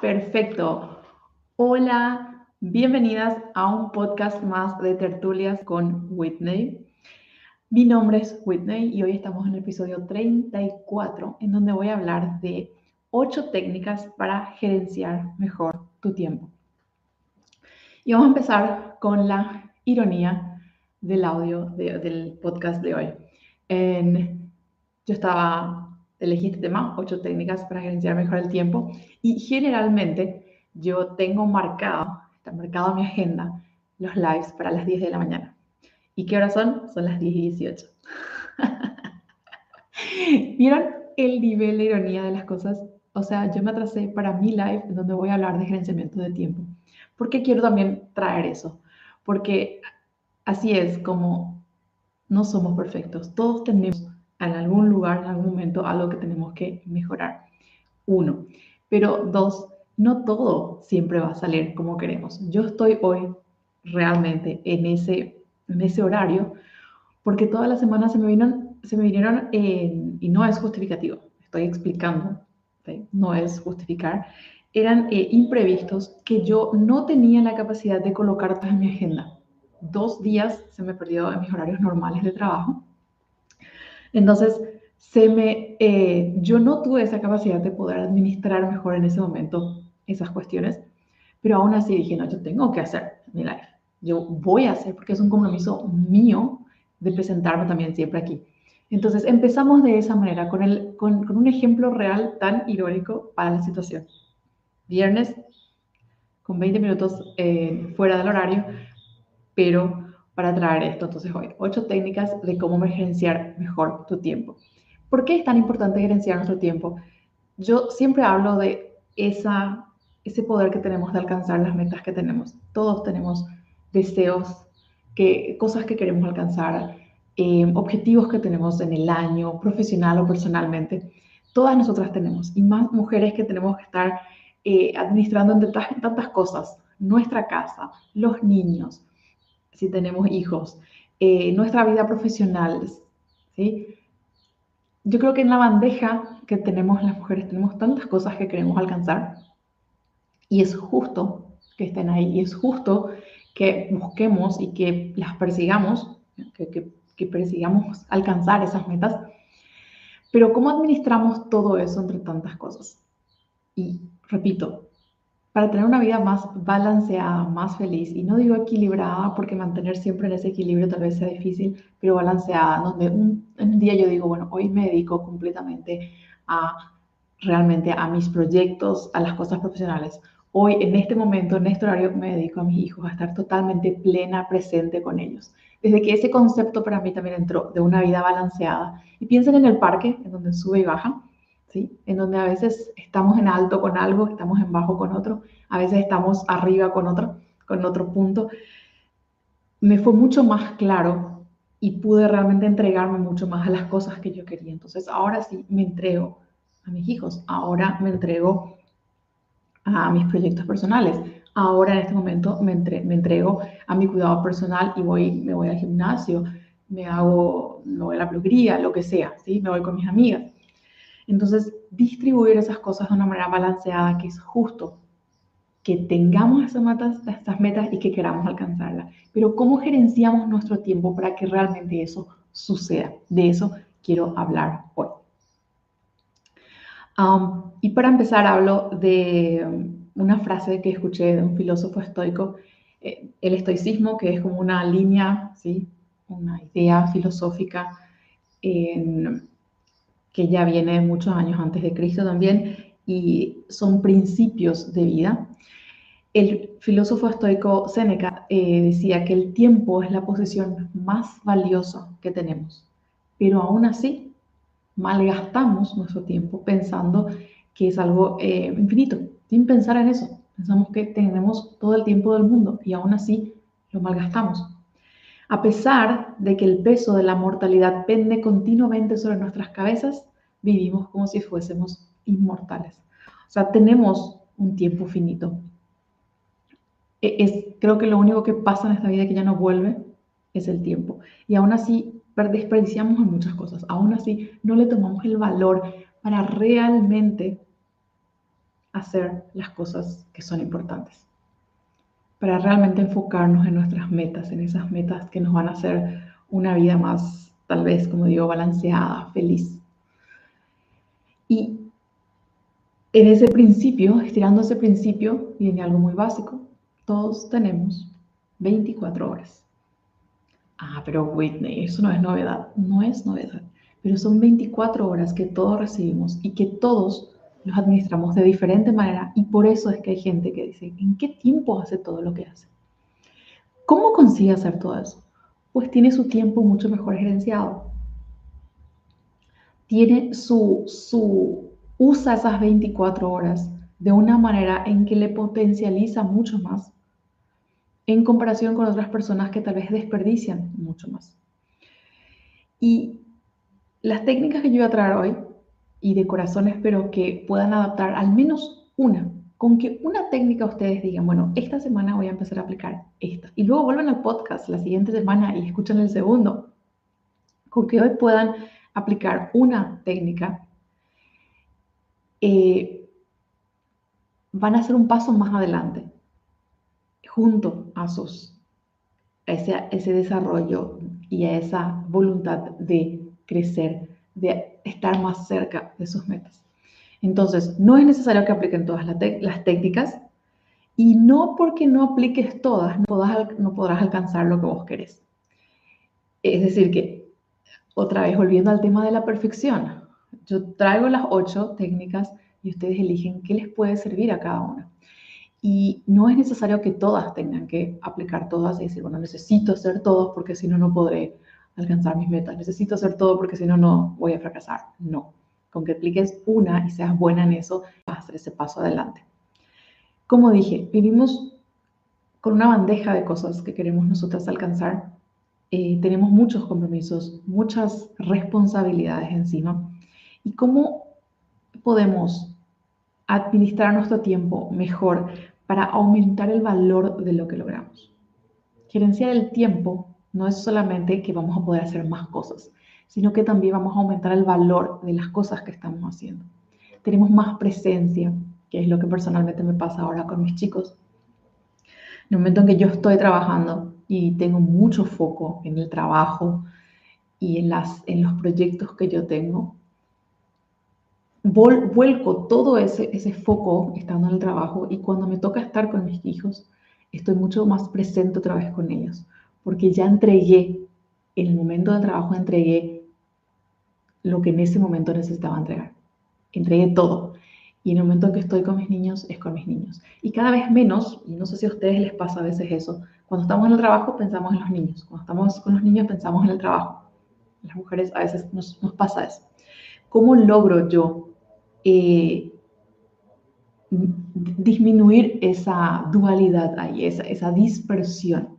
Perfecto. Hola, bienvenidas a un podcast más de tertulias con Whitney. Mi nombre es Whitney y hoy estamos en el episodio 34 en donde voy a hablar de 8 técnicas para gerenciar mejor tu tiempo. Y vamos a empezar con la ironía del audio del podcast de hoy. yo estaba elegí este tema, ocho técnicas para gerenciar mejor el tiempo. Y generalmente yo tengo marcado, está marcado en mi agenda, los lives para las 10 de la mañana. ¿Y qué hora son? Son las 10 y 18. ¿Vieron el nivel de ironía de las cosas? O sea, yo me atrasé para mi live donde voy a hablar de gerenciamiento de tiempo. ¿Por qué quiero también traer eso? Porque así es como no somos perfectos. Todos tenemos en algún lugar, en algún momento, algo que tenemos que mejorar. Uno. Pero dos, no todo siempre va a salir como queremos. Yo estoy hoy realmente en ese, en ese horario porque todas las semanas se me vinieron, se me vinieron y no es justificativo, estoy explicando, no es justificar, eran eh, imprevistos que yo no tenía la capacidad de colocar en mi agenda. Dos días se me perdió en mis horarios normales de trabajo entonces, se me, eh, yo no tuve esa capacidad de poder administrar mejor en ese momento esas cuestiones, pero aún así dije, no, yo tengo que hacer mi live. Yo voy a hacer porque es un compromiso mío de presentarme también siempre aquí. Entonces empezamos de esa manera, con, el, con, con un ejemplo real tan irónico para la situación. Viernes, con 20 minutos eh, fuera del horario, pero para traer esto. Entonces hoy, ocho técnicas de cómo gerenciar mejor tu tiempo. ¿Por qué es tan importante gerenciar nuestro tiempo? Yo siempre hablo de esa, ese poder que tenemos de alcanzar las metas que tenemos. Todos tenemos deseos, que, cosas que queremos alcanzar, eh, objetivos que tenemos en el año, profesional o personalmente. Todas nosotras tenemos, y más mujeres que tenemos que estar eh, administrando entre tantas cosas, nuestra casa, los niños, si tenemos hijos, eh, nuestra vida profesional, ¿sí? Yo creo que en la bandeja que tenemos las mujeres tenemos tantas cosas que queremos alcanzar y es justo que estén ahí y es justo que busquemos y que las persigamos, que, que persigamos alcanzar esas metas. Pero ¿cómo administramos todo eso entre tantas cosas? Y repito, para tener una vida más balanceada, más feliz, y no digo equilibrada porque mantener siempre en ese equilibrio tal vez sea difícil, pero balanceada, donde un, un día yo digo, bueno, hoy me dedico completamente a realmente a mis proyectos, a las cosas profesionales. Hoy, en este momento, en este horario, me dedico a mis hijos, a estar totalmente plena, presente con ellos. Desde que ese concepto para mí también entró de una vida balanceada. Y piensen en el parque, en donde sube y baja, ¿sí? En donde a veces estamos en alto con algo, estamos en bajo con otro, a veces estamos arriba con otro, con otro punto. Me fue mucho más claro y pude realmente entregarme mucho más a las cosas que yo quería. Entonces, ahora sí me entrego a mis hijos, ahora me entrego a mis proyectos personales. Ahora en este momento me, entrego a mi cuidado personal y voy, me voy al gimnasio, me hago, me voy a la peluquería, lo que sea, ¿sí? me voy con mis amigas. Entonces, distribuir esas cosas de una manera balanceada, que es justo que tengamos esas metas, y que queramos alcanzarlas. Pero ¿cómo gerenciamos nuestro tiempo para que realmente eso suceda? De eso quiero hablar hoy. Um, y para empezar hablo de um, una frase que escuché de un filósofo estoico, eh, el estoicismo, que es como una línea, ¿sí? una idea filosófica en, que ya viene muchos años antes de Cristo también, y son principios de vida. El filósofo estoico Séneca eh, decía que el tiempo es la posesión más valiosa que tenemos, pero aún así malgastamos nuestro tiempo pensando que es algo eh, infinito, sin pensar en eso. Pensamos que tenemos todo el tiempo del mundo y aún así lo malgastamos. A pesar de que el peso de la mortalidad pende continuamente sobre nuestras cabezas, vivimos como si fuésemos inmortales. O sea, tenemos un tiempo finito. E-, es, creo que lo único que pasa en esta vida que ya no vuelve es el tiempo. Y aún así desperdiciamos en muchas cosas. Aún así no le tomamos el valor para realmente hacer las cosas que son importantes, para realmente enfocarnos en nuestras metas, en esas metas que nos van a hacer una vida más, tal vez, como digo, balanceada, feliz. Y en ese principio, estirando ese principio, viene algo muy básico. Todos tenemos 24 horas. Ah, pero Whitney, eso no es novedad. No es novedad. Pero son 24 horas que todos recibimos y que todos los administramos de diferente manera. Y por eso es que hay gente que dice, ¿en qué tiempo hace todo lo que hace? ¿Cómo consigue hacer todo eso? Pues tiene su tiempo mucho mejor gerenciado. Tiene su, su, usa esas 24 horas de una manera en que le potencializa mucho más en comparación con otras personas que tal vez desperdician mucho más. Y las técnicas que yo voy a traer hoy, y de corazón espero que puedan adaptar al menos una, con que una técnica ustedes digan, bueno, esta semana voy a empezar a aplicar esta, y luego vuelven al podcast la siguiente semana y escuchan el segundo, con que hoy puedan aplicar una técnica, eh, van a hacer un paso más adelante junto a, sus, ese, ese desarrollo y a esa voluntad de crecer, de estar más cerca de sus metas. Entonces, no es necesario que apliquen todas las, técnicas y no porque no apliques todas, no podrás, no podrás alcanzar lo que vos querés. Es decir, que otra vez volviendo al tema de la perfección, yo traigo las ocho técnicas y ustedes eligen qué les puede servir a cada una. Y no es necesario que todas tengan que aplicar todas y decir, bueno, necesito hacer todos porque si no, no podré alcanzar mis metas. Necesito hacer todo porque si no, no voy a fracasar. No. Con que apliques una y seas buena en eso, vas a hacer ese paso adelante. Como dije, vivimos con una bandeja de cosas que queremos nosotras alcanzar. Eh, tenemos muchos compromisos, muchas responsabilidades encima. ¿Y cómo podemos administrar nuestro tiempo mejor para aumentar el valor de lo que logramos. Gerenciar el tiempo no es solamente que vamos a poder hacer más cosas, sino que también vamos a aumentar el valor de las cosas que estamos haciendo. Tenemos más presencia, que es lo que personalmente me pasa ahora con mis chicos. En el momento en que yo estoy trabajando y tengo mucho foco en el trabajo y en, las, en los proyectos que yo tengo, vuelco todo ese, ese foco estando en el trabajo y cuando me toca estar con mis hijos, estoy mucho más presente otra vez con ellos, porque ya entregué, en el momento de trabajo entregué lo que en ese momento necesitaba entregar. Entregué todo. Y en el momento en que estoy con mis niños, es con mis niños. Y cada vez menos, y no sé si a ustedes les pasa a veces eso, cuando estamos en el trabajo pensamos en los niños, cuando estamos con los niños pensamos en el trabajo. Las mujeres a veces nos, nos pasa eso. ¿Cómo logro yo eh, disminuir esa dualidad ahí, esa, esa dispersión.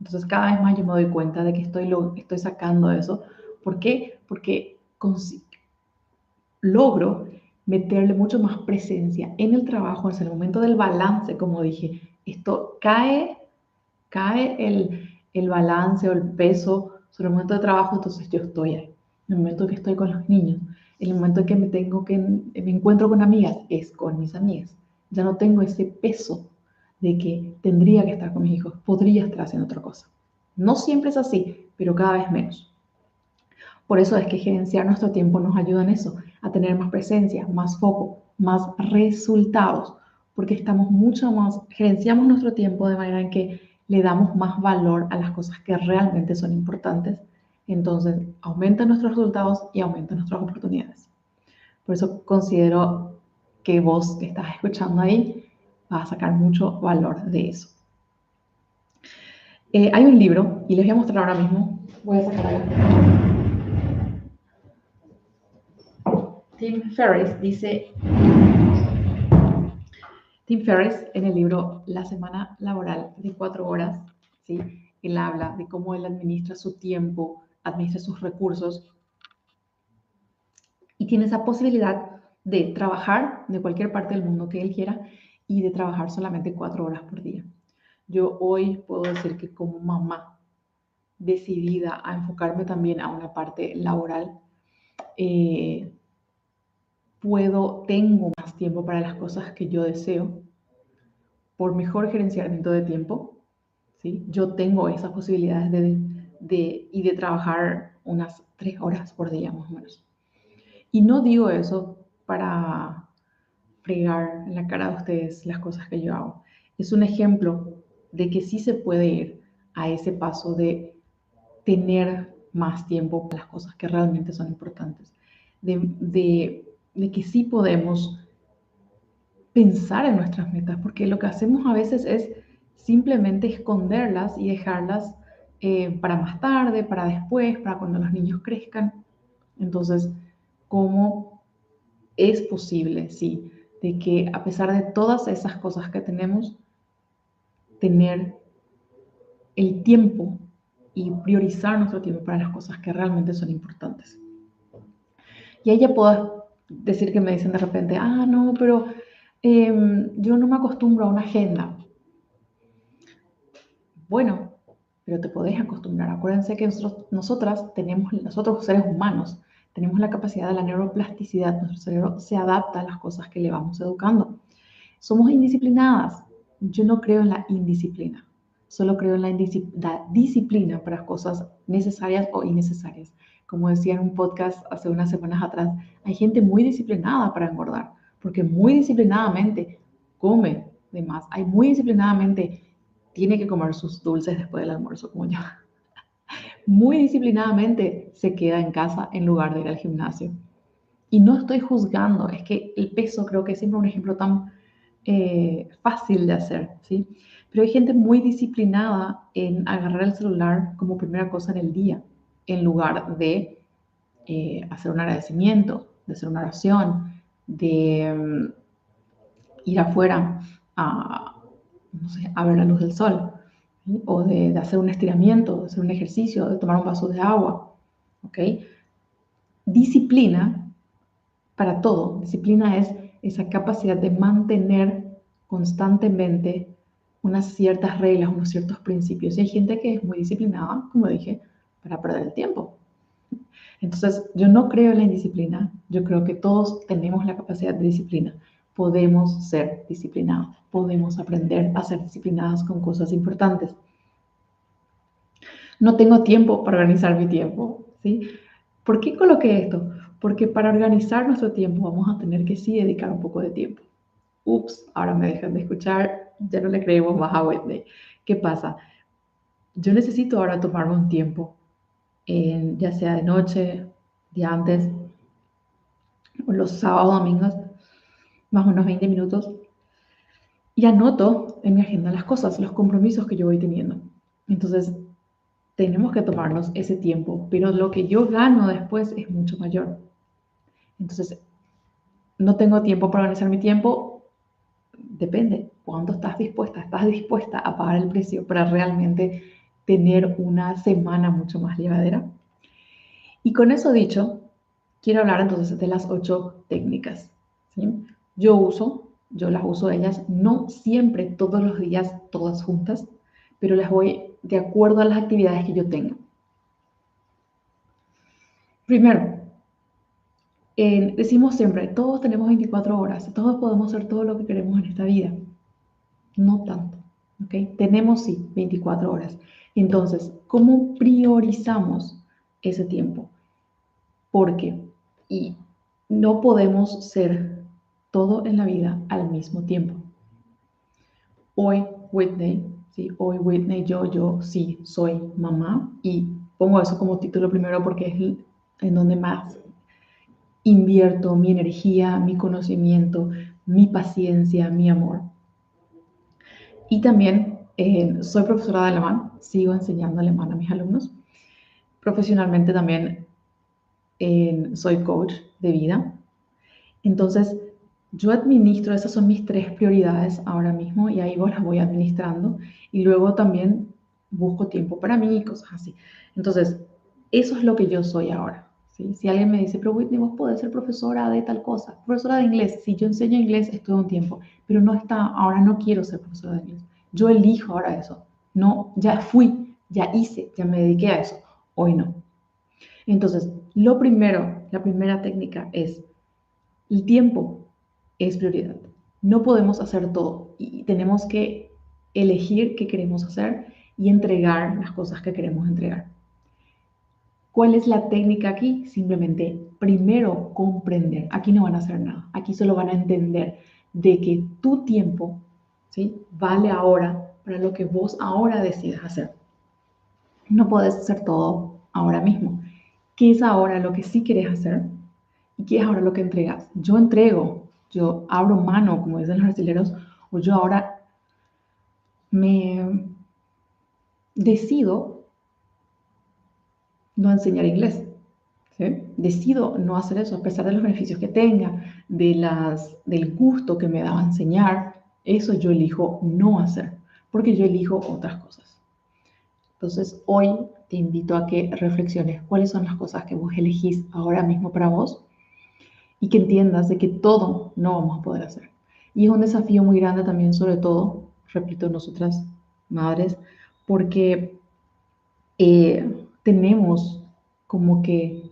Entonces cada vez más yo me doy cuenta de que estoy, lo, estoy sacando eso. ¿Por qué? Porque logro meterle mucho más presencia en el trabajo, en el momento del balance, como dije, esto cae, cae el, el balance o el peso sobre el momento de trabajo, entonces yo estoy ahí, en el momento que estoy con los niños, el momento en que me tengo que me encuentro con amigas es con mis amigas. Ya no tengo ese peso de que tendría que estar con mis hijos, podría estar haciendo otra cosa. No siempre es así, pero cada vez menos. Por eso es que gerenciar nuestro tiempo nos ayuda en eso, a tener más presencia, más foco, más resultados, porque estamos mucho más, gerenciamos nuestro tiempo de manera en que le damos más valor a las cosas que realmente son importantes entonces aumenta nuestros resultados y aumenta nuestras oportunidades. Por eso considero que vos que estás escuchando ahí vas a sacar mucho valor de eso. Eh, hay un libro, y les voy a mostrar ahora mismo. Voy a sacar algo. Tim Ferriss dice, Tim Ferriss en el libro La semana laboral de cuatro horas, ¿sí? él habla de cómo él administra su tiempo, administre sus recursos y tiene esa posibilidad de trabajar de cualquier parte del mundo que él quiera y de trabajar solamente cuatro horas por día. Yo hoy puedo decir que como mamá decidida a enfocarme también a una parte laboral, eh, puedo, tengo más tiempo para las cosas que yo deseo por mejor gerenciamiento de tiempo. ¿sí? Yo tengo esas posibilidades de, de, y de trabajar unas tres horas por día más o menos. Y no digo eso para fregar en la cara de ustedes las cosas que yo hago. Es un ejemplo de que sí se puede ir a ese paso de tener más tiempo para las cosas que realmente son importantes. De, de, de que sí podemos pensar en nuestras metas, porque lo que hacemos a veces es simplemente esconderlas y dejarlas eh, para más tarde, para después, para cuando los niños crezcan. Entonces, ¿cómo es posible, sí, de que a pesar de todas esas cosas que tenemos, tener el tiempo y priorizar nuestro tiempo para las cosas que realmente son importantes? Y ahí ya puedo decir que me dicen de repente, ah, no, pero em, yo no me acostumbro a una agenda. Bueno, pero te podés acostumbrar. Acuérdense que nosotros, nosotras tenemos, nosotros seres humanos, tenemos la capacidad de la neuroplasticidad. Nuestro cerebro se adapta a las cosas que le vamos educando. Somos indisciplinadas. Yo no creo en la indisciplina. Solo creo en la, la disciplina para cosas necesarias o innecesarias. Como decía en un podcast hace unas semanas atrás, hay gente muy disciplinada para engordar, porque muy disciplinadamente come de más. Hay muy disciplinadamente tiene que comer sus dulces después del almuerzo, como yo. Muy disciplinadamente se queda en casa en lugar de ir al gimnasio. Y no estoy juzgando, es que el peso creo que es siempre un ejemplo tan eh, fácil de hacer, ¿sí? Pero hay gente muy disciplinada en agarrar el celular como primera cosa en el día, en lugar de eh, hacer un agradecimiento, de hacer una oración, de mm, ir afuera a, ver la luz del sol, o de, hacer un estiramiento, de hacer un ejercicio, de tomar un vaso de agua. ¿ok? Disciplina para todo. Disciplina es esa capacidad de mantener constantemente unas ciertas reglas, unos ciertos principios. Y hay gente que es muy disciplinada, como dije, para perder el tiempo. Entonces, yo no creo en la indisciplina, yo creo que todos tenemos la capacidad de disciplina podemos ser disciplinados, podemos aprender a ser disciplinados con cosas importantes. No tengo tiempo para organizar mi tiempo, ¿sí? ¿Por qué coloqué esto? Porque para organizar nuestro tiempo vamos a tener que sí dedicar un poco de tiempo. Ups, ahora me dejan de escuchar, ya no le creemos más a Whitney. ¿Qué pasa? Yo necesito ahora tomarme un tiempo, ya sea de noche, de antes, los sábados, domingos, más unos 20 minutos, y anoto en mi agenda las cosas, los compromisos que yo voy teniendo. Entonces, tenemos que tomarnos ese tiempo, pero lo que yo gano después es mucho mayor. Entonces, no tengo tiempo para organizar mi tiempo, depende, ¿cuánto estás dispuesta? ¿Estás dispuesta a pagar el precio para realmente tener una semana mucho más llevadera? Y con eso dicho, quiero hablar entonces de las ocho técnicas. yo uso, yo las uso ellas, no siempre todos los días, todas juntas, pero las voy de acuerdo a las actividades que yo tenga. Primero, decimos siempre, todos tenemos 24 horas, todos podemos hacer todo lo que queremos en esta vida. No tanto, ¿ok? Tenemos sí 24 horas. Entonces, ¿cómo priorizamos ese tiempo? Porque, y no podemos ser todo en la vida al mismo tiempo. Hoy Whitney, ¿sí? hoy Whitney, yo, yo sí soy mamá y pongo eso como título primero porque es en donde más invierto mi energía, mi conocimiento, mi paciencia, mi amor. Y también eh, soy profesora de alemán, sigo enseñando alemán a mis alumnos. Profesionalmente también eh, soy coach de vida. Entonces, yo administro, esas son mis tres prioridades ahora mismo y ahí vos las voy administrando y luego también busco tiempo para mí y cosas así. Entonces, eso es lo que yo soy ahora. Si alguien me dice, pero Whitney, vos podés ser profesora de tal cosa, profesora de inglés, si yo enseño inglés es todo un tiempo, pero no está, ahora no quiero ser profesora de inglés. Yo elijo ahora eso. No, ya fui, ya hice, ya me dediqué a eso. Hoy no. Entonces, lo primero, la primera técnica es El tiempo es prioridad. No podemos hacer todo y tenemos que elegir qué queremos hacer y entregar las cosas que queremos entregar. ¿Cuál es la técnica aquí? Simplemente, primero, comprender. Aquí no van a hacer nada. Aquí solo van a entender de que tu tiempo vale ahora para lo que vos ahora decidas hacer. No puedes hacer todo ahora mismo. ¿Qué es ahora lo que sí quieres hacer? ¿Y qué es ahora lo que entregas? Yo entrego, yo abro mano, como dicen los brasileños, o yo ahora me decido no enseñar inglés. Decido no hacer eso a pesar de los beneficios que tenga, de las, del gusto que me da enseñar. Eso yo elijo no hacer, porque yo elijo otras cosas. Entonces, hoy te invito a que reflexiones cuáles son las cosas que vos elegís ahora mismo para vos y que entiendas de que todo no vamos a poder hacer. Y es un desafío muy grande también, sobre todo, repito, nosotras madres, porque eh, tenemos como que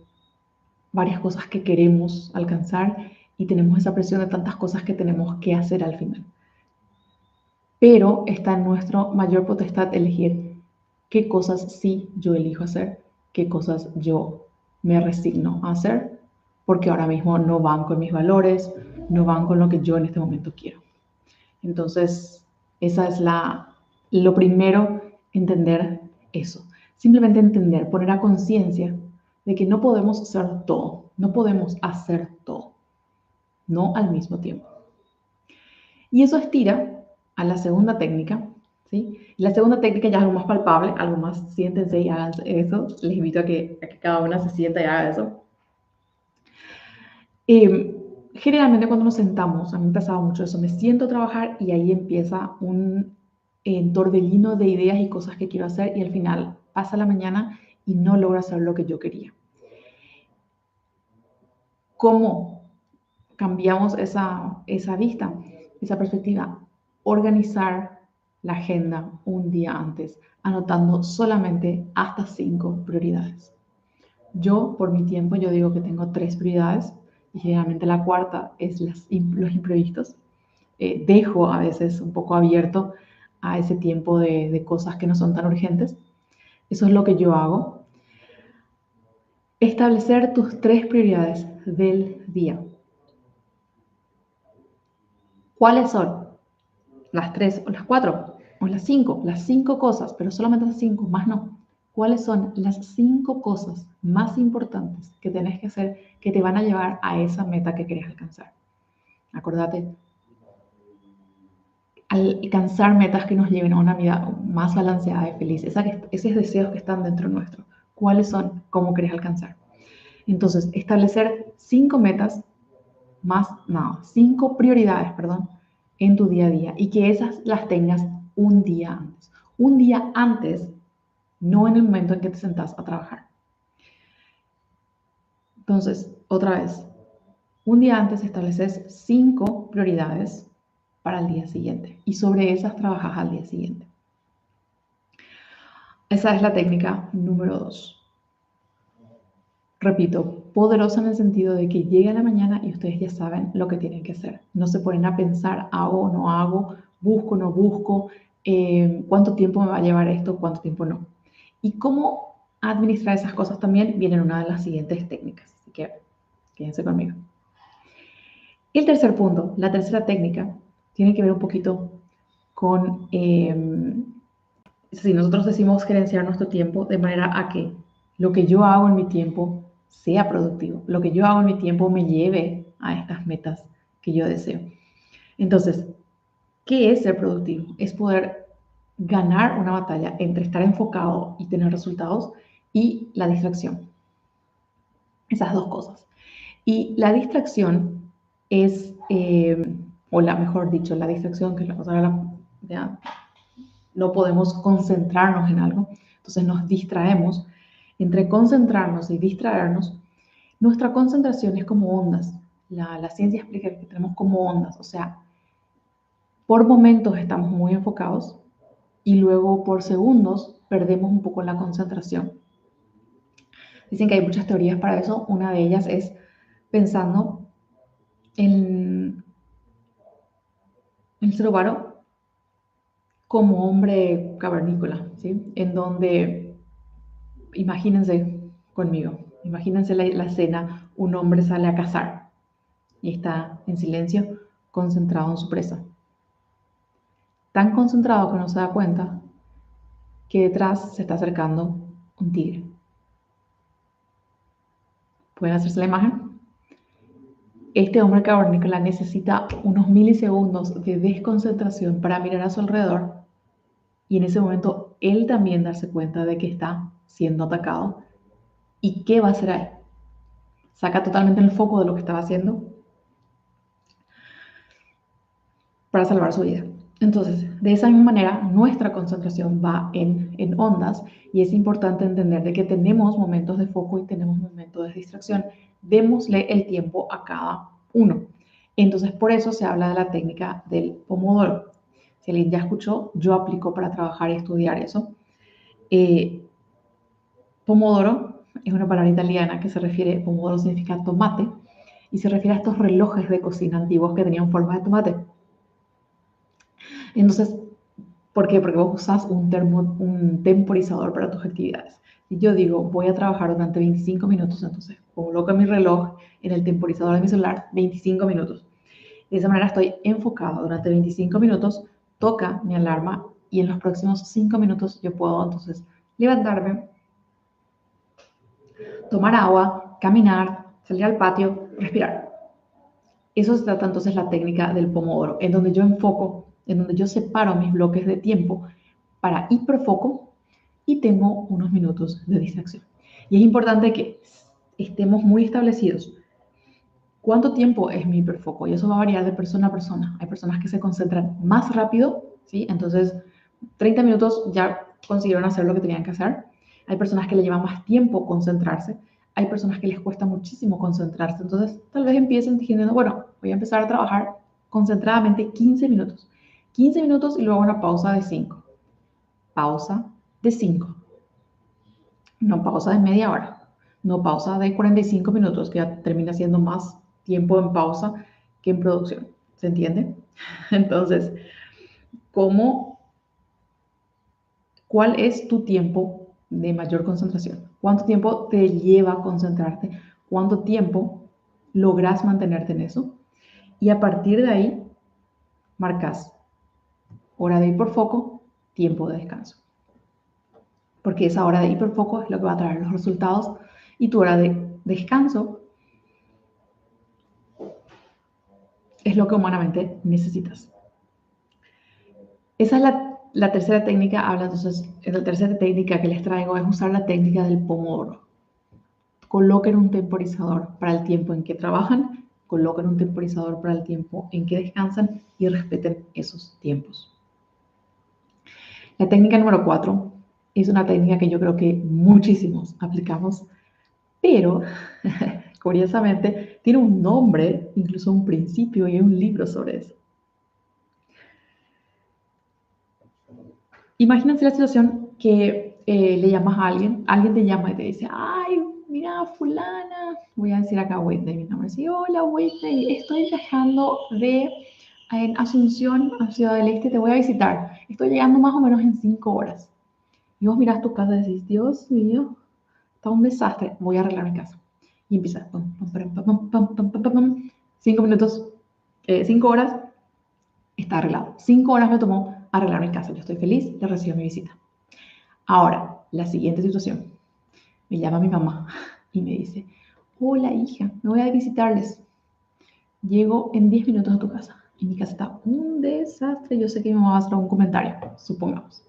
varias cosas que queremos alcanzar y tenemos esa presión de tantas cosas que tenemos que hacer al final. Pero está en nuestro mayor potestad elegir qué cosas sí yo elijo hacer, qué cosas yo me resigno a hacer, porque ahora mismo no van con mis valores, no van con lo que yo en este momento quiero. Entonces, esa es la, lo primero, entender eso. Simplemente entender, poner a conciencia de que no podemos hacer todo, no podemos hacer todo, no al mismo tiempo. Y eso estira a la segunda técnica, ¿sí? La segunda técnica ya es algo más palpable, algo más, siéntense y hagan eso. Les invito a que, a que cada una se sienta y haga eso. Eh, generalmente cuando nos sentamos, a mí me pasaba mucho eso, me siento a trabajar y ahí empieza un eh, torbellino de ideas y cosas que quiero hacer y al final pasa la mañana y no logro hacer lo que yo quería. ¿Cómo cambiamos esa, esa vista, esa perspectiva? Organizar la agenda un día antes, anotando solamente hasta cinco prioridades. Yo, por mi tiempo, yo digo que tengo tres prioridades y generalmente la cuarta es los imprevistos. Eh, dejo a veces un poco abierto a ese tiempo de, de cosas que no son tan urgentes. Eso es lo que yo hago. Establecer tus tres prioridades del día. ¿Cuáles son? Las tres o las cuatro o las cinco, las cinco cosas, pero solamente las cinco, más no. ¿Cuáles son las cinco cosas más importantes que tenés que hacer que te van a llevar a esa meta que querés alcanzar? Acordate, alcanzar metas que nos lleven a una vida más balanceada y feliz, esos deseos que están dentro nuestro. ¿Cuáles son? ¿Cómo querés alcanzar? Entonces, establecer cinco metas más, no, cinco prioridades, perdón, en tu día a día y que esas las tengas un día antes. Un día antes, no en el momento en que te sentás a trabajar. Entonces, otra vez, un día antes estableces cinco prioridades para el día siguiente y sobre esas trabajas al día siguiente. Esa es la técnica número dos repito, poderosa en el sentido de que llega la mañana y ustedes ya saben lo que tienen que hacer. No se ponen a pensar, hago o no hago, busco o no busco, eh, cuánto tiempo me va a llevar esto, cuánto tiempo no. Y cómo administrar esas cosas también viene en una de las siguientes técnicas. Así que quédense conmigo. El tercer punto, la tercera técnica, tiene que ver un poquito con, eh, si nosotros decimos gerenciar nuestro tiempo de manera a que lo que yo hago en mi tiempo sea productivo, lo que yo hago en mi tiempo me lleve a estas metas que yo deseo. Entonces, ¿qué es ser productivo? Es poder ganar una batalla entre estar enfocado y tener resultados y la distracción. Esas dos cosas. Y la distracción es, eh, o la mejor dicho, la distracción, que cosa de la, no podemos concentrarnos en algo, entonces nos distraemos entre concentrarnos y distraernos, nuestra concentración es como ondas. La, ciencia explica que tenemos como ondas, o sea, por momentos estamos muy enfocados y luego por segundos perdemos un poco la concentración. Dicen que hay muchas teorías para eso. Una de ellas es pensando el, el ser humano como hombre cavernícola, ¿sí? En donde, imagínense conmigo, imagínense la, la escena, un hombre sale a cazar y está en silencio, concentrado en su presa. Tan concentrado que no se da cuenta que detrás se está acercando un tigre. ¿Pueden hacerse la imagen? Este hombre cavernícola necesita unos milisegundos de desconcentración para mirar a su alrededor y en ese momento él también darse cuenta de que está siendo atacado y qué va a hacer ahí. Saca totalmente el foco de lo que estaba haciendo para salvar su vida. Entonces, de esa misma manera, nuestra concentración va en, en, ondas y es importante entender de que tenemos momentos de foco y tenemos momentos de distracción. Démosle el tiempo a cada uno. Entonces, por eso se habla de la técnica del pomodoro. Si alguien ya escuchó, yo aplico para trabajar y estudiar eso. Eh, pomodoro es una palabra italiana que se refiere, pomodoro significa tomate, y se refiere a estos relojes de cocina antiguos que tenían forma de tomate. Entonces, ¿por qué? Porque vos usas un, un temporizador para tus actividades. Si yo digo, voy a trabajar durante 25 minutos, entonces coloco mi reloj en el temporizador de mi celular, 25 minutos. De esa manera estoy enfocado durante 25 minutos, toca mi alarma y en los próximos 5 minutos yo puedo entonces levantarme, tomar agua, caminar, salir al patio, respirar. Eso se trata entonces la técnica del pomodoro, en donde yo enfoco en donde yo separo mis bloques de tiempo para hiperfoco y tengo unos minutos de distracción. Y es importante que estemos muy establecidos. ¿Cuánto tiempo es mi hiperfoco? Y eso va a variar de persona a persona. Hay personas que se concentran más rápido, ¿sí? Entonces, 30 minutos ya consiguieron hacer lo que tenían que hacer. Hay personas que le llevan más tiempo concentrarse. Hay personas que les cuesta muchísimo concentrarse. Entonces, tal vez empiecen diciendo, bueno, voy a empezar a trabajar concentradamente 15 minutos. 15 minutos y luego una pausa de 5. Pausa de 5. No pausa de media hora. No pausa de 45 minutos, que ya termina siendo más tiempo en pausa que en producción. ¿Se entiende? Entonces, ¿cómo, ¿cuál es tu tiempo de mayor concentración? ¿Cuánto tiempo te lleva concentrarte? ¿Cuánto tiempo logras mantenerte en eso? Y a partir de ahí, marcas hora de hiperfoco, tiempo de descanso. Porque esa hora de hiperfoco es lo que va a traer los resultados y tu hora de descanso es lo que humanamente necesitas. Esa es la, tercera técnica, habla entonces, la tercera técnica que les traigo es usar la técnica del pomodoro. Coloquen un temporizador para el tiempo en que trabajan, coloquen un temporizador para el tiempo en que descansan y respeten esos tiempos. La técnica número cuatro es una técnica que yo creo que muchísimos aplicamos, pero curiosamente tiene un nombre, incluso un principio y un libro sobre eso. Imagínense la situación que eh, le llamas a alguien, alguien te llama y te dice, ay, mira, fulana, voy a decir acá Whitney, mi nombre, sí, hola Whitney, estoy viajando de en Asunción, a Ciudad del Este, te voy a visitar. Estoy llegando más o menos en cinco horas. Y vos miras tu casa y decís, Dios mío, está un desastre, voy a arreglar mi casa. Y empieza, cinco minutos, eh, cinco horas, está arreglado. Cinco horas me tomó arreglar mi casa. Yo estoy feliz, le recibo mi visita. Ahora, la siguiente situación. Me llama mi mamá y me dice, hola hija, me voy a visitarles. Llego en 10 minutos a tu casa y mi casa está un desastre, yo sé que mi mamá va a hacer un comentario, supongamos.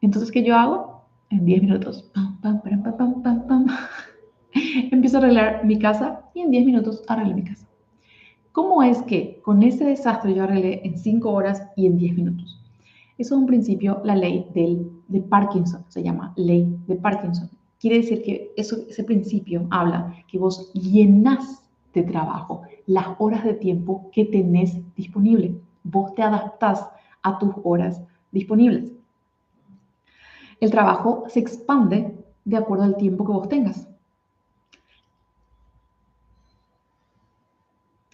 Entonces, ¿qué yo hago? En 10 minutos, empiezo a arreglar mi casa y en 10 minutos arreglo mi casa. ¿Cómo es que con ese desastre yo arreglé en 5 horas y en 10 minutos? Eso es un principio, la ley de Parkinson, se llama ley de Parkinson. Quiere decir que eso, ese principio habla que vos llenas de trabajo, las horas de tiempo que tenés disponible. Vos te adaptás a tus horas disponibles. El trabajo se expande de acuerdo al tiempo que vos tengas.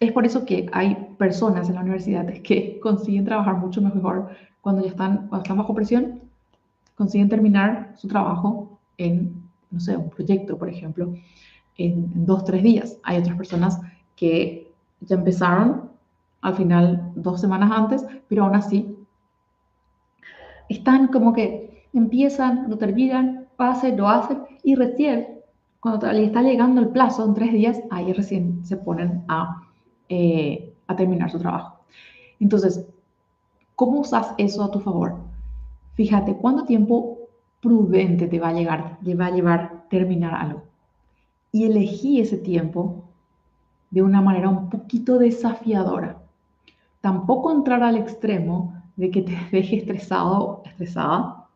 Es por eso que hay personas en la universidad que consiguen trabajar mucho mejor cuando ya están, cuando están bajo presión, consiguen terminar su trabajo en, no sé, un proyecto, por ejemplo, en, en dos, tres días. Hay otras personas que ya empezaron al final dos semanas antes, pero aún así están como que empiezan, lo terminan, hacen, lo hacen y recién, cuando le está llegando el plazo en tres días, ahí recién se ponen a, eh, a terminar su trabajo. Entonces, ¿cómo usas eso a tu favor? Fíjate cuánto tiempo prudente te va a llegar, te va a llevar terminar algo. Y elegí ese tiempo de una manera un poquito desafiadora. Tampoco entrar al extremo de que te deje estresado, estresada,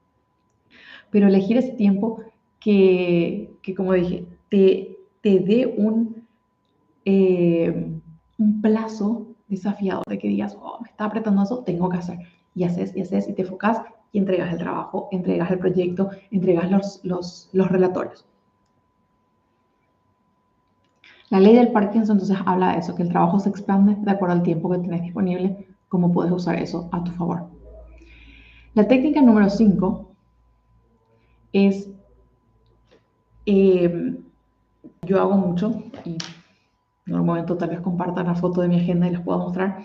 pero elegir ese tiempo que, que como dije, te, te dé un, eh, un plazo desafiado de que digas, oh, me está apretando eso, tengo que hacer. Y haces, y haces, y te enfocas y entregas el trabajo, entregas el proyecto, entregas los, los, los relatorios. La ley del Parkinson entonces habla de eso, que el trabajo se expande de acuerdo al tiempo que tienes disponible cómo puedes usar eso a tu favor. La técnica número 5 es, eh, yo hago mucho y en un momento tal vez comparta la foto de mi agenda y les puedo mostrar.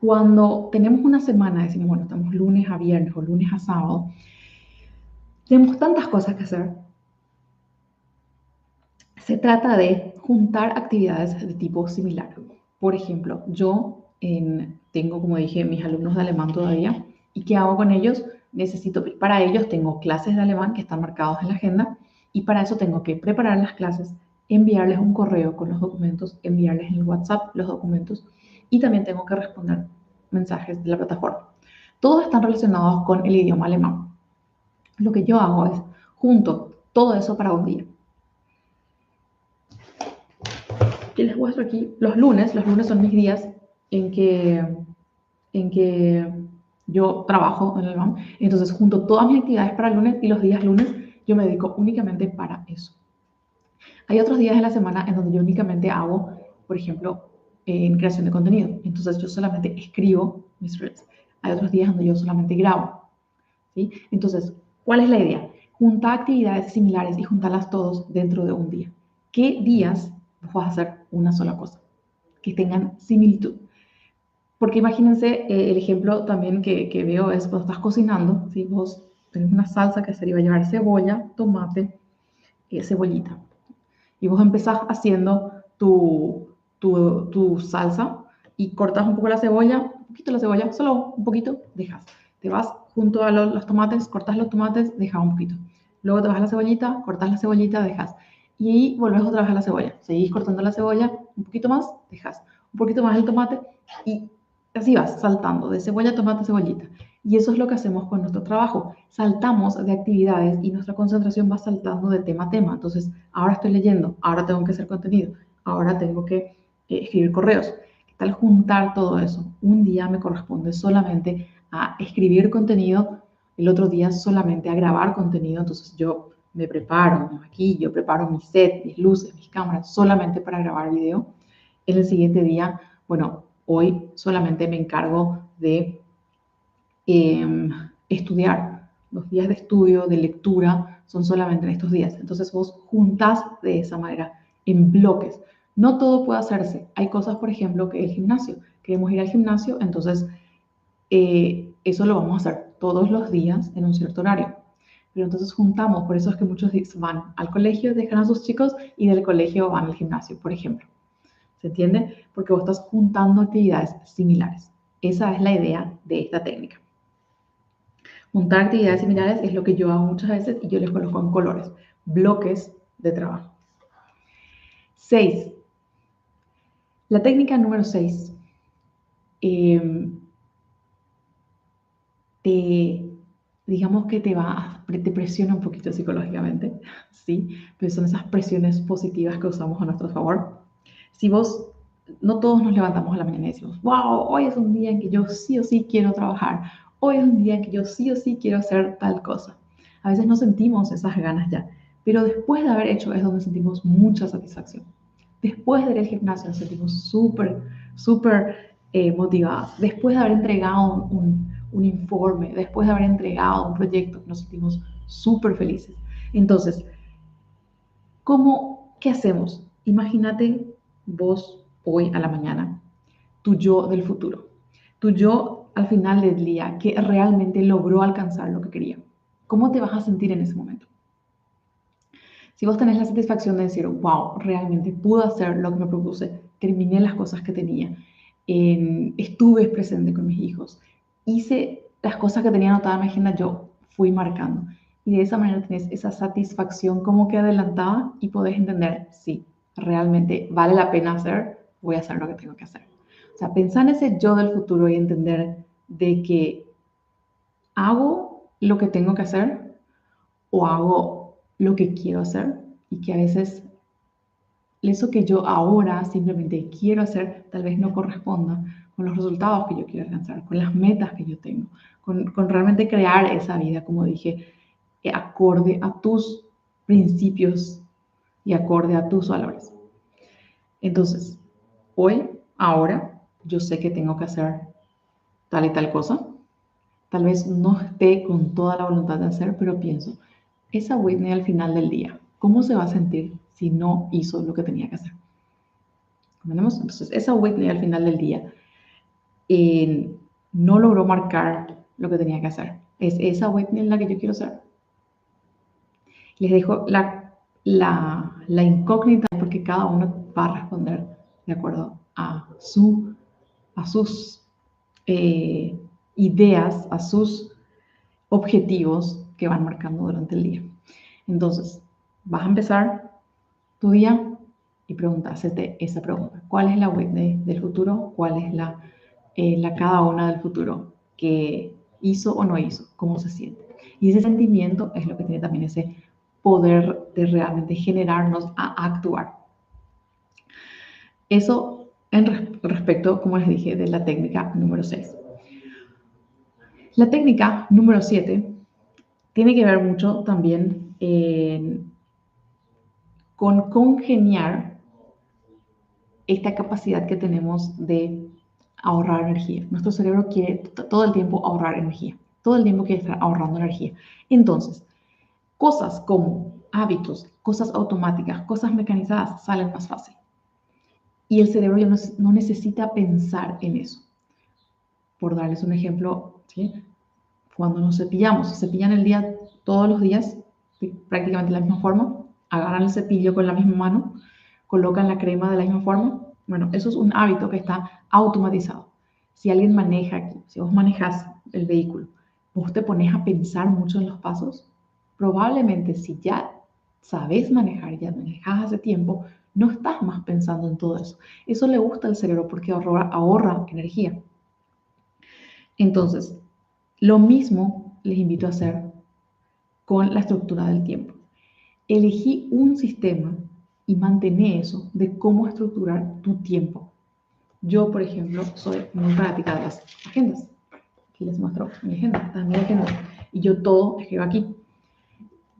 Cuando tenemos una semana, decimos, bueno, estamos lunes a viernes o lunes a sábado, tenemos tantas cosas que hacer. Se trata de juntar actividades de tipo similar. Por ejemplo, yo en, tengo, como dije, mis alumnos de alemán todavía. ¿Y qué hago con ellos? Necesito, para ellos tengo clases de alemán que están marcados en la agenda y para eso tengo que preparar las clases, enviarles un correo con los documentos, enviarles en el WhatsApp los documentos y también tengo que responder mensajes de la plataforma. Todos están relacionados con el idioma alemán. Lo que yo hago es junto todo eso para un día. Y les muestro aquí los lunes. Los lunes son mis días en que, en que yo trabajo en el. Entonces, junto todas mis actividades para el lunes y los días lunes, yo me dedico únicamente para eso. Hay otros días de la semana en donde yo únicamente hago, por ejemplo, en creación de contenido. Entonces, yo solamente escribo mis reels. Hay otros días donde yo solamente grabo. Entonces, ¿cuál es la idea? Juntar actividades similares y juntarlas todos dentro de un día. ¿Qué días vas a hacer una sola cosa? Que tengan similitud. Porque imagínense eh, el ejemplo también que, veo es cuando estás cocinando, si vos tenés una salsa que sería llevar cebolla, tomate, eh, cebollita. Y vos empezás haciendo tu, tu, salsa y cortas un poco la cebolla, un poquito la cebolla, solo un poquito, dejas. Te vas junto a los, los tomates, cortas los tomates, dejas un poquito. Luego te vas a la cebollita, cortas la cebollita, dejas. Y volvés otra vez a la cebolla. Seguís cortando la cebolla, un poquito más, dejas. Un poquito más el tomate y así vas saltando de cebolla, tomate, cebollita. Y eso es lo que hacemos con nuestro trabajo. Saltamos de actividades y nuestra concentración va saltando de tema a tema. Entonces, ahora estoy leyendo, ahora tengo que hacer contenido, ahora tengo que eh, escribir correos. ¿Qué tal juntar todo eso? Un día me corresponde solamente a escribir contenido, el otro día solamente a grabar contenido. Entonces, yo me preparo, aquí yo preparo mi set, mis luces, mis cámaras, solamente para grabar video. En el siguiente día, bueno, Hoy solamente me encargo de em, estudiar. Los días de estudio, de lectura, son solamente en estos días. Entonces vos juntás de esa manera, en bloques. No todo puede hacerse. Hay cosas, por ejemplo, que el gimnasio. Queremos ir al gimnasio, entonces eh, eso lo vamos a hacer todos los días en un cierto horario. Pero entonces juntamos, por eso es que muchos van al colegio, dejan a sus chicos y del colegio van al gimnasio, por ejemplo. ¿Se entiende? Porque vos estás juntando actividades similares. Esa es la idea de esta técnica. Juntar actividades similares es lo que yo hago muchas veces y yo les coloco en colores, bloques de trabajo. 6. La técnica número 6 em, te, digamos que te va, te presiona un poquito psicológicamente, ¿sí? Pero son esas presiones positivas que usamos a nuestro favor si vos, no todos nos levantamos a la mañana y decimos, wow, hoy es un día en que yo sí o sí quiero trabajar, hoy es un día en que yo sí o sí quiero hacer tal cosa. A veces no sentimos esas ganas ya, pero después de haber hecho es donde sentimos mucha satisfacción. Después de ir al gimnasio nos sentimos súper, súper eh, motivadas. Después de haber entregado un, un informe, después de haber entregado un proyecto, nos sentimos súper felices. Entonces, ¿cómo, qué hacemos? Imagínate vos hoy a la mañana, tu yo del futuro, tu yo al final del día que realmente logró alcanzar lo que quería. ¿Cómo te vas a sentir en ese momento? Si vos tenés la satisfacción de decir, wow, realmente pude hacer lo que me propuse, terminé las cosas que tenía, estuve presente con mis hijos, hice las cosas que tenía anotadas en mi agenda, yo fui marcando. Y de esa manera tenés esa satisfacción como que adelantada y podés entender, sí, realmente vale la pena hacer, voy a hacer lo que tengo que hacer. O sea, pensar en ese yo del futuro y entender de que hago lo que tengo que hacer o hago lo que quiero hacer y que a veces eso que yo ahora simplemente quiero hacer tal vez no corresponda con los resultados que yo quiero alcanzar, con las metas que yo tengo, con, con realmente crear esa vida, como dije, eh, acorde a tus principios y acorde a tus valores. Entonces, hoy, ahora, yo sé que tengo que hacer tal y tal cosa. Tal vez no esté con toda la voluntad de hacer, pero pienso, esa Whitney al final del día, ¿cómo se va a sentir si no hizo lo que tenía que hacer? Entonces, esa Whitney al final del día eh, no logró marcar lo que tenía que hacer. ¿Es esa Whitney la que yo quiero ser? Les dejo la, la, la incógnita porque cada uno va a responder de acuerdo a, su, a sus eh, ideas, a sus objetivos que van marcando durante el día. Entonces, vas a empezar tu día y pregúntate esa pregunta. ¿Cuál es la Whitney del futuro? ¿Cuál es la, eh, la cada una del futuro que hizo o no hizo? ¿Cómo se siente? Y ese sentimiento es lo que tiene también ese poder de realmente generarnos a actuar. Eso en respecto, como les dije, de la técnica número 6. La técnica número 7 tiene que ver mucho también con congeniar esta capacidad que tenemos de ahorrar energía. Nuestro cerebro quiere todo el tiempo ahorrar energía, todo el tiempo quiere estar ahorrando energía. Entonces, cosas como hábitos, cosas automáticas, cosas mecanizadas salen más fácil y el cerebro ya no, necesita pensar en eso. Por darles un ejemplo, cuando nos cepillamos, se cepillan el día todos los días, prácticamente de la misma forma, agarran el cepillo con la misma mano, colocan la crema de la misma forma. Bueno, eso es un hábito que está automatizado. Si alguien maneja aquí, si vos manejas el vehículo, vos te pones a pensar mucho en los pasos, probablemente si ya sabes manejar, ya manejas hace tiempo, no estás más pensando en todo eso. Eso le gusta al cerebro porque ahorra, energía. Entonces, lo mismo les invito a hacer con la estructura del tiempo. Elegí un sistema y mantener eso de cómo estructurar tu tiempo. Yo, por ejemplo, soy muy práctica de las agendas. Aquí les muestro mi agenda, mi agenda. Y yo todo escribo aquí.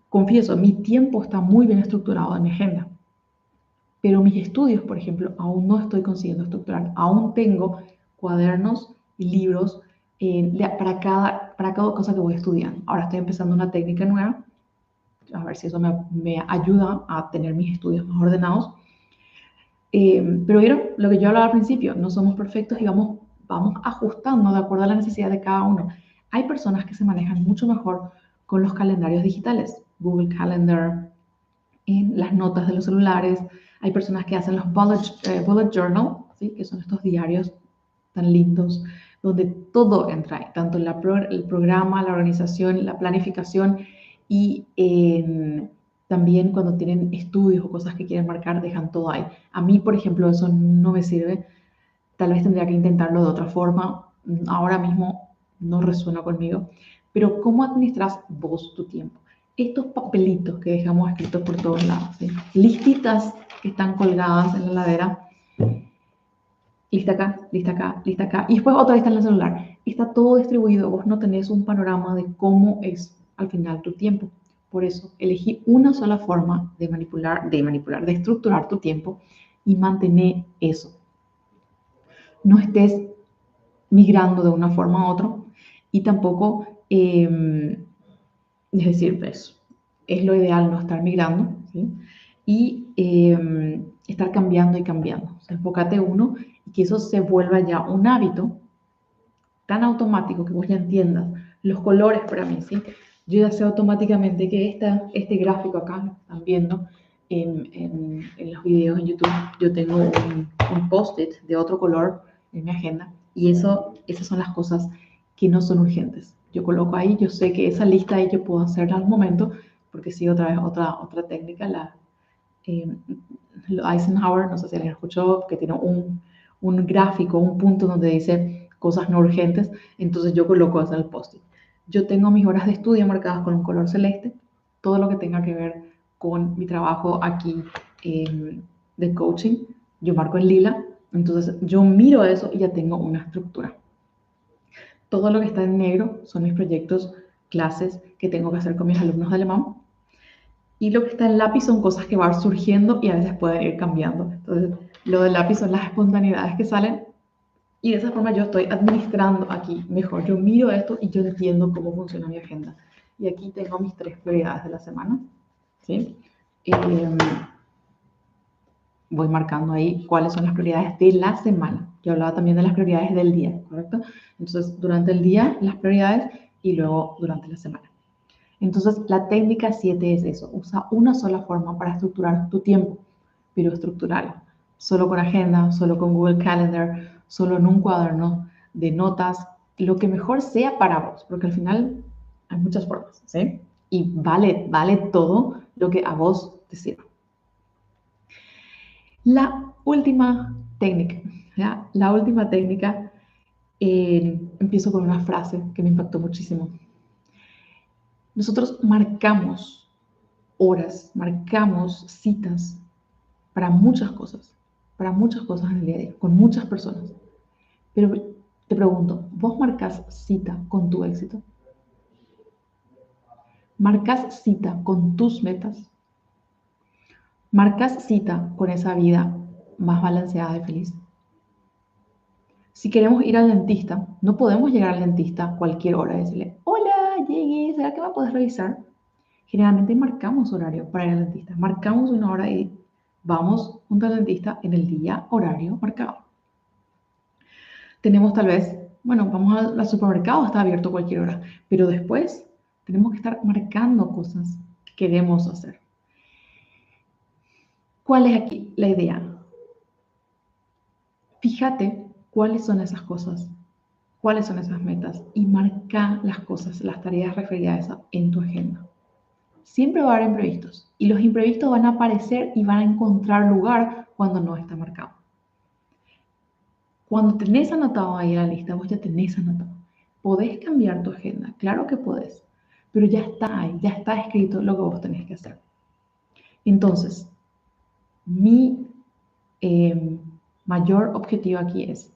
Confieso, mi tiempo está muy bien estructurado en mi agenda pero mis estudios, por ejemplo, aún no estoy consiguiendo estructurar. Aún tengo cuadernos y libros eh, para, cada, para cada cosa que voy estudiando. Ahora estoy empezando una técnica nueva, a ver si eso me, ayuda a tener mis estudios más ordenados. Eh, pero vieron lo que yo hablaba al principio, no somos perfectos y vamos, vamos ajustando de acuerdo a la necesidad de cada uno. Hay personas que se manejan mucho mejor con los calendarios digitales, Google Calendar, en las notas de los celulares, hay personas que hacen los bullet, eh, bullet journal, ¿sí? que son estos diarios tan lindos, donde todo entra tanto el programa, la organización, la planificación y también cuando tienen estudios o cosas que quieren marcar, dejan todo ahí. A mí, por ejemplo, eso no me sirve. Tal vez tendría que intentarlo de otra forma. Ahora mismo no resuena conmigo. Pero ¿cómo administras vos tu tiempo? Estos papelitos que dejamos escritos por todos lados, listitas que están colgadas en la ladera. Lista acá, lista acá, lista acá. Y después otra lista en el celular. Está todo distribuido. Vos no tenés un panorama de cómo es al final tu tiempo. Por eso elegí una sola forma de manipular, de manipular, de estructurar tu tiempo y mantener eso. No estés migrando de una forma a otra y tampoco, em, es decir, pues, es lo ideal no estar migrando y em, estar cambiando y cambiando. O enfócate uno y que eso se vuelva ya un hábito tan automático que vos ya entiendas los colores para mí, ¿sí? Yo ya sé automáticamente que esta, este gráfico acá, lo están viendo en, en, los videos en YouTube, yo tengo un, un post-it de otro color en mi agenda y eso, esas son las cosas que no son urgentes. Yo coloco ahí, yo sé que esa lista ahí yo puedo hacerla al momento, porque sí, otra vez, otra, otra técnica, la eh, Eisenhower, no sé si alguien escuchó, que tiene un, un gráfico, un punto donde dice cosas no urgentes, entonces yo coloco eso el post-it. Yo tengo mis horas de estudio marcadas con un color celeste, todo lo que tenga que ver con mi trabajo aquí eh, de coaching, yo marco en lila, entonces yo miro eso y ya tengo una estructura. Todo lo que está en negro son mis proyectos, clases que tengo que hacer con mis alumnos de alemán. Y lo que está en lápiz son cosas que van surgiendo y a veces pueden ir cambiando. Entonces, lo del lápiz son las espontaneidades que salen y de esa forma yo estoy administrando aquí mejor. Yo miro esto y yo entiendo cómo funciona mi agenda. Y aquí tengo mis tres prioridades de la semana. ¿sí? Em, voy marcando ahí cuáles son las prioridades de la semana. Yo hablaba también de las prioridades del día, ¿correcto? Entonces, durante el día, las prioridades y luego durante la semana. Entonces, la técnica 7 es eso. Usa una sola forma para estructurar tu tiempo, pero estructurarlo. Solo con agenda, solo con Google Calendar, solo en un cuaderno de notas, lo que mejor sea para vos, porque al final hay muchas formas, ¿sí? Y vale, vale todo lo que a vos te sirva. La última técnica. La última técnica, eh, empiezo con una frase que me impactó muchísimo. Nosotros marcamos horas, marcamos citas para muchas cosas, para muchas cosas en el día a día, con muchas personas. Pero te pregunto, ¿vos marcas cita con tu éxito? ¿Marcas cita con tus metas? Marcas cita con esa vida más balanceada y feliz. Si queremos ir al dentista, no podemos llegar al dentista cualquier hora y decirle, hola, llegué, ¿será que me puedes revisar? Generalmente marcamos horario para ir al dentista, marcamos una hora y vamos junto al dentista en el día horario marcado. Tenemos tal vez, bueno, vamos al supermercado, está abierto cualquier hora, pero después tenemos que estar marcando cosas que queremos hacer. ¿Cuál es aquí la idea? Fíjate cuáles son esas cosas, cuáles son esas metas y marca las cosas, las tareas referidas a eso en tu agenda. Siempre va a haber imprevistos y los imprevistos van a aparecer y van a encontrar lugar cuando no está marcado. Cuando tenés anotado ahí la lista, vos ya tenés anotado. Podés cambiar tu agenda, claro que podés, pero ya está ahí, ya está escrito lo que vos tenés que hacer. Entonces, mi eh, mayor objetivo aquí es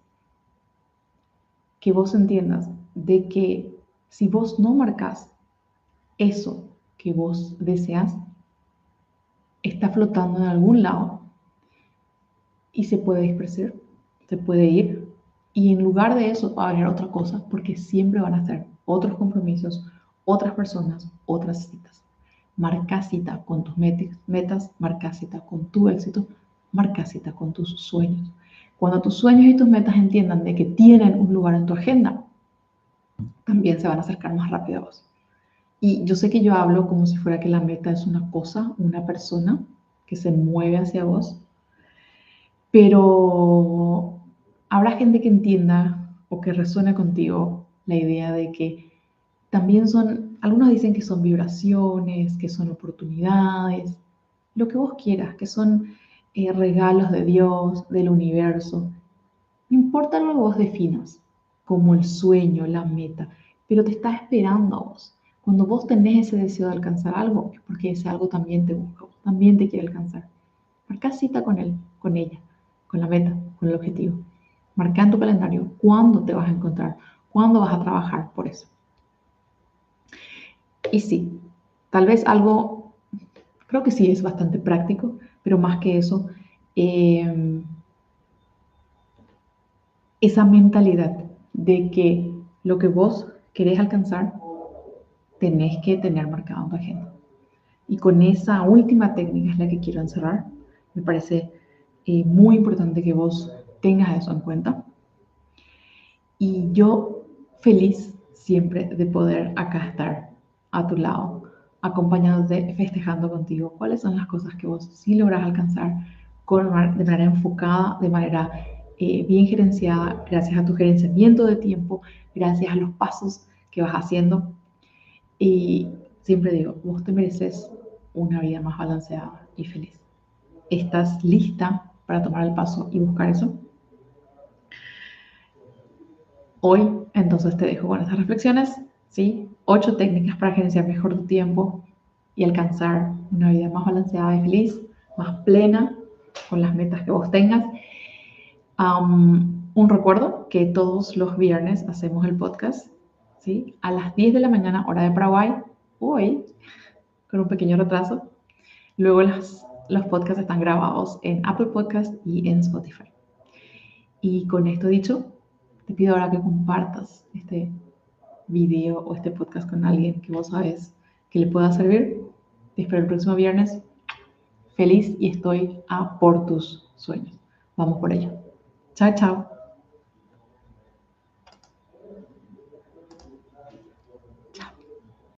que vos entiendas de que si vos no marcas eso que vos deseas, está flotando en algún lado y se puede dispersar, se puede ir y en lugar de eso va a haber otra cosa porque siempre van a ser otros compromisos, otras personas, otras citas. Marca con tus metas, marca con tu éxito, marca con tus sueños. Cuando tus sueños y tus metas entiendan de que tienen un lugar en tu agenda, también se van a acercar más rápido a vos. Y yo sé que yo hablo como si fuera que la meta es una cosa, una persona que se mueve hacia vos, pero habrá gente que entienda o que resuene contigo la idea de que también son, algunos dicen que son vibraciones, que son oportunidades, lo que vos quieras, que son eh, regalos de Dios, del universo. No importa lo que vos definas como el sueño, la meta, pero te está esperando a vos. Cuando vos tenés ese deseo de alcanzar algo, porque ese algo también te busca, también te quiere alcanzar. Marca cita con él, con ella, con la meta, con el objetivo. Marca en tu calendario cuándo te vas a encontrar, cuándo vas a trabajar por eso. Y sí, tal vez algo, creo que sí es bastante práctico, pero más que eso, em, esa mentalidad de que lo que vos querés alcanzar, tenés que tener marcado en tu agenda. Y con esa última técnica es la que quiero encerrar. Me parece eh, muy importante que vos tengas eso en cuenta. Y yo feliz siempre de poder acá estar a tu lado, acompañándote, festejando contigo cuáles son las cosas que vos sí logras alcanzar con, de manera enfocada, de manera eh, bien gerenciada, gracias a tu gerenciamiento de tiempo, gracias a los pasos que vas haciendo. Y siempre digo, vos te mereces una vida más balanceada y feliz. ¿Estás lista para tomar el paso y buscar eso? Hoy entonces te dejo con estas reflexiones, ¿sí? Ocho técnicas para gerenciar mejor tu tiempo y alcanzar una vida más balanceada y feliz, más plena, con las metas que vos tengas. un recuerdo que todos los viernes hacemos el podcast, ¿sí? A las 10 de la mañana, hora de Paraguay, hoy, con un pequeño retraso. Luego los podcasts están grabados en Apple Podcast y en Spotify. Y con esto dicho, te pido ahora que compartas este video o este podcast con alguien que vos sabes que le pueda servir. Te espero el próximo viernes. Feliz y estoy a por tus sueños. Vamos por ello. Chao, chao.